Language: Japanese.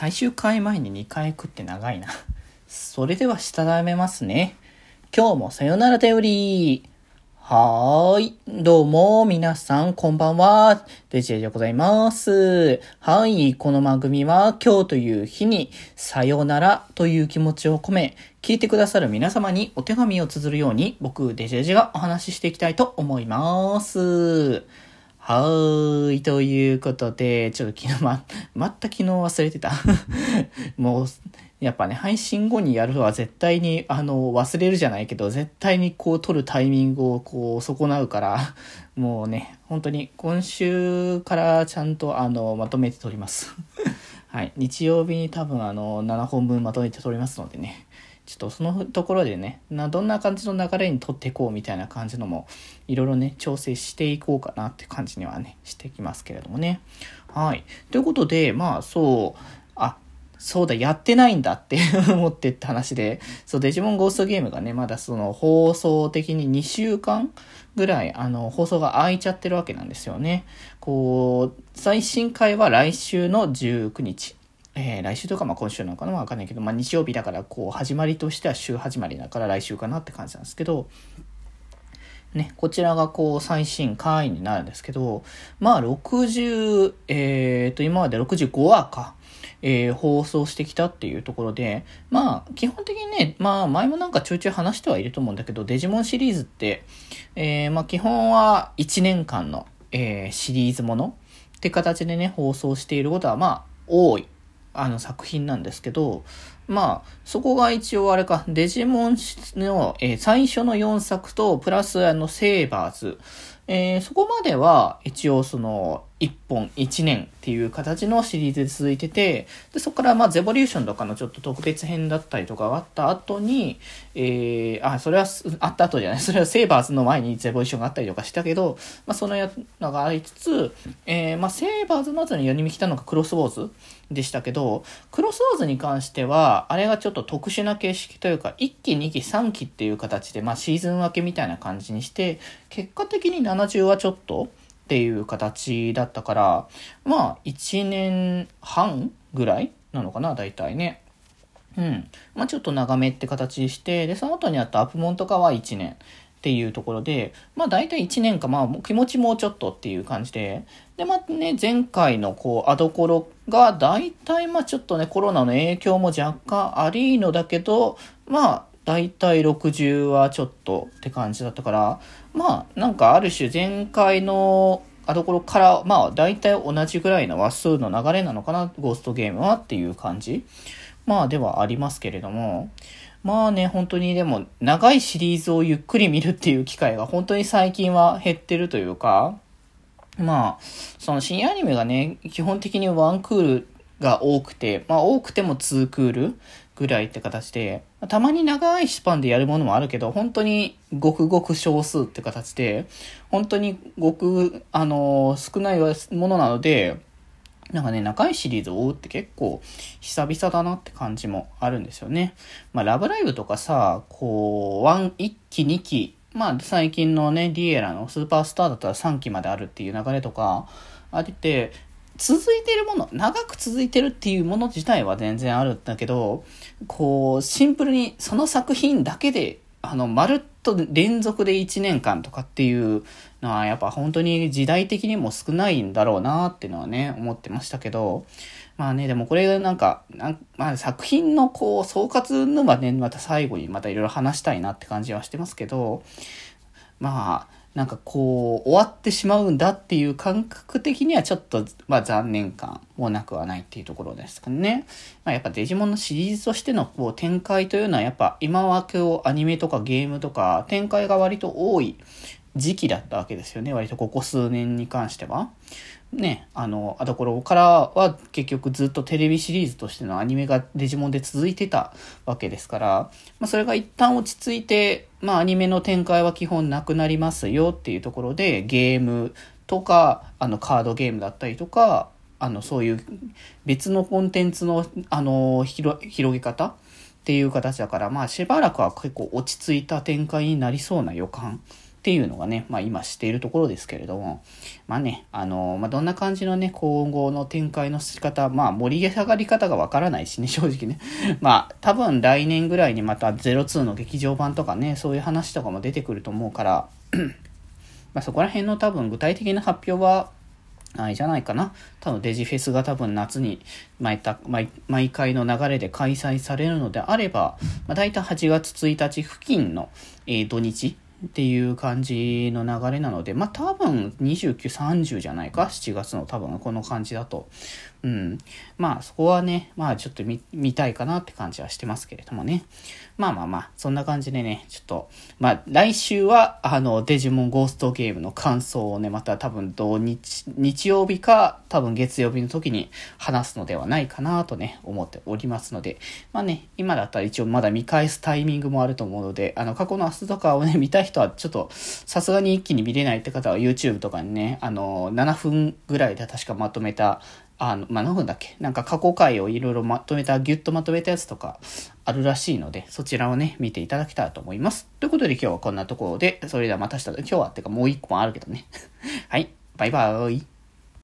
最終回前に2回食って長いな。それではしたためますね。今日もさよなら頼り。はーい。どうも、皆さん、こんばんは。デジェでございます。はい。この番組は、今日という日に、さよならという気持ちを込め、聞いてくださる皆様にお手紙を綴るように、僕、デジェジがお話ししていきたいと思います。はーい。ということで、ちょっと昨日ま、また昨日忘れてた。もう、やっぱね、配信後にやるのは絶対に、あの、忘れるじゃないけど、絶対にこう、撮るタイミングをこう、損なうから、もうね、本当に今週からちゃんと、あの、まとめて撮ります。はい。日曜日に多分、あの、7本分まとめて撮りますのでね。ちょっとそのところでね、などんな感じの流れにとっていこうみたいな感じのも、いろいろね、調整していこうかなって感じにはね、してきますけれどもね。はい。ということで、まあそう、あ、そうだ、やってないんだって思ってって話で、そう、デジモンゴーストゲームがね、まだその放送的に2週間ぐらい、あの、放送が空いちゃってるわけなんですよね。こう、最新回は来週の19日。えー、来週とかまあ今週なのかなわかんないけど、まあ日曜日だからこう始まりとしては週始まりだから来週かなって感じなんですけど、ね、こちらがこう最新回になるんですけど、まあ60、えっ、ー、と今まで65話か、えー、放送してきたっていうところで、まあ、基本的にね、まあ、前もなんかちょいちょい話してはいると思うんだけど、デジモンシリーズって、えー、まあ、基本は1年間の、えー、シリーズものって形でね、放送していることは、まあ、多い。あの作品なんですけど、まあ、そこが一応あれか、デジモンの、えー、最初の4作と、プラスあの、セーバーズ、えー、そこまでは一応その1本1年っていう形のシリーズで続いてて、で、そこからまあゼボリューションとかのちょっと特別編だったりとかがあった後に、えー、あ、それはあった後じゃない、それはセーバーズの前にゼボリューションがあったりとかしたけど、まあそのやのがありつつ、えー、まあセーバーズの後に4人来たのがクロスウォーズでしたけど、クロスウォーズに関しては、あれがちょっと特殊な形式というか、1期、2期、3期っていう形で、まあシーズン分けみたいな感じにして、結果的に70はちょっとっていう形だったから、まあ、1年半ぐらいなのかな、大体ね。うん。まあ、ちょっと長めって形して、で、その後にあったアップモンとかは1年っていうところで、まあ、大体1年か、まあ、気持ちもうちょっとっていう感じで、で、まあね、前回のこう、アドコロが大体、まあ、ちょっとね、コロナの影響も若干ありのだけど、まあ、大体60はちょっとって感じだったから、まあ、なんかある種前回のあところから、まあ、大体同じぐらいの話数の流れなのかな、ゴーストゲームはっていう感じ。まあ、ではありますけれども、まあね、本当にでも、長いシリーズをゆっくり見るっていう機会が本当に最近は減ってるというか、まあ、その新アニメがね、基本的にワンクールが多くて、まあ多くてもツークール。ぐらいって形で、たまに長いスパンでやるものもあるけど、本当にごくごく少数って形で、本当にごく、あの少ないものなので、なんかね、長いシリーズを追うって結構久々だなって感じもあるんですよね。まあ、ラブライブとかさ、こう、ワン、1期、2期、まあ、最近のね、ディエラのスーパースターだったら3期まであるっていう流れとか、あって、続いてるもの、長く続いてるっていうもの自体は全然あるんだけど、こう、シンプルにその作品だけで、あの、まるっと連続で1年間とかっていうのは、やっぱ本当に時代的にも少ないんだろうなっていうのはね、思ってましたけど、まあね、でもこれがなんか、なんまあ、作品のこう、総括のはね、また最後にまたいろいろ話したいなって感じはしてますけど、まあ、なんかこう、終わってしまうんだっていう感覚的にはちょっと、まあ残念感もなくはないっていうところですかね。まあやっぱデジモンのシリーズとしてのこう展開というのはやっぱ今は今日アニメとかゲームとか展開が割と多い時期だったわけですよね。割とここ数年に関しては。ね、あの、あところからは結局ずっとテレビシリーズとしてのアニメがデジモンで続いてたわけですから、まあそれが一旦落ち着いて、まあアニメの展開は基本なくなりますよっていうところで、ゲームとか、あのカードゲームだったりとか、あのそういう別のコンテンツの、あの、広げ方っていう形だから、まあしばらくは結構落ち着いた展開になりそうな予感っていうのがね、まあ今しているところですけれども、まあね、あの、まあどんな感じのね、今後の展開の仕方、まあ盛り上がり方がわからないしね、正直ね。まあ多分来年ぐらいにまた02の劇場版とかね、そういう話とかも出てくると思うから、まあそこら辺の多分具体的な発表は、あれじゃないかな。多分デジフェスが多分夏に毎毎毎回の流れで開催されるのであれば、まあ、大体8月1日付近の、えー、土日っていう感じの流れなので、まあ多分29、30じゃないか ?7 月の多分この感じだと。うん。まあそこはね、まあちょっと見たいかなって感じはしてますけれどもね。まあまあまあ、そんな感じでね、ちょっと、まあ来週はあのデジモンゴーストゲームの感想をね、また多分土日、日曜日か多分月曜日の時に話すのではないかなとね、思っておりますので、まあね、今だったら一応まだ見返すタイミングもあると思うので、あの過去の明日とかをね、見たい人はちょっとさすがに一気に見れないって方は YouTube とかにね、あの、7分ぐらいで確かまとめたあの、まあ、何分だっけ？なんか過去回をいろいろまとめた、ぎゅっとまとめたやつとかあるらしいので、そちらをね、見ていただけたらと思います。ということで今日はこんなところで、それではまた明日、今日はってかもう一個もあるけどね。はい、バイバーイ。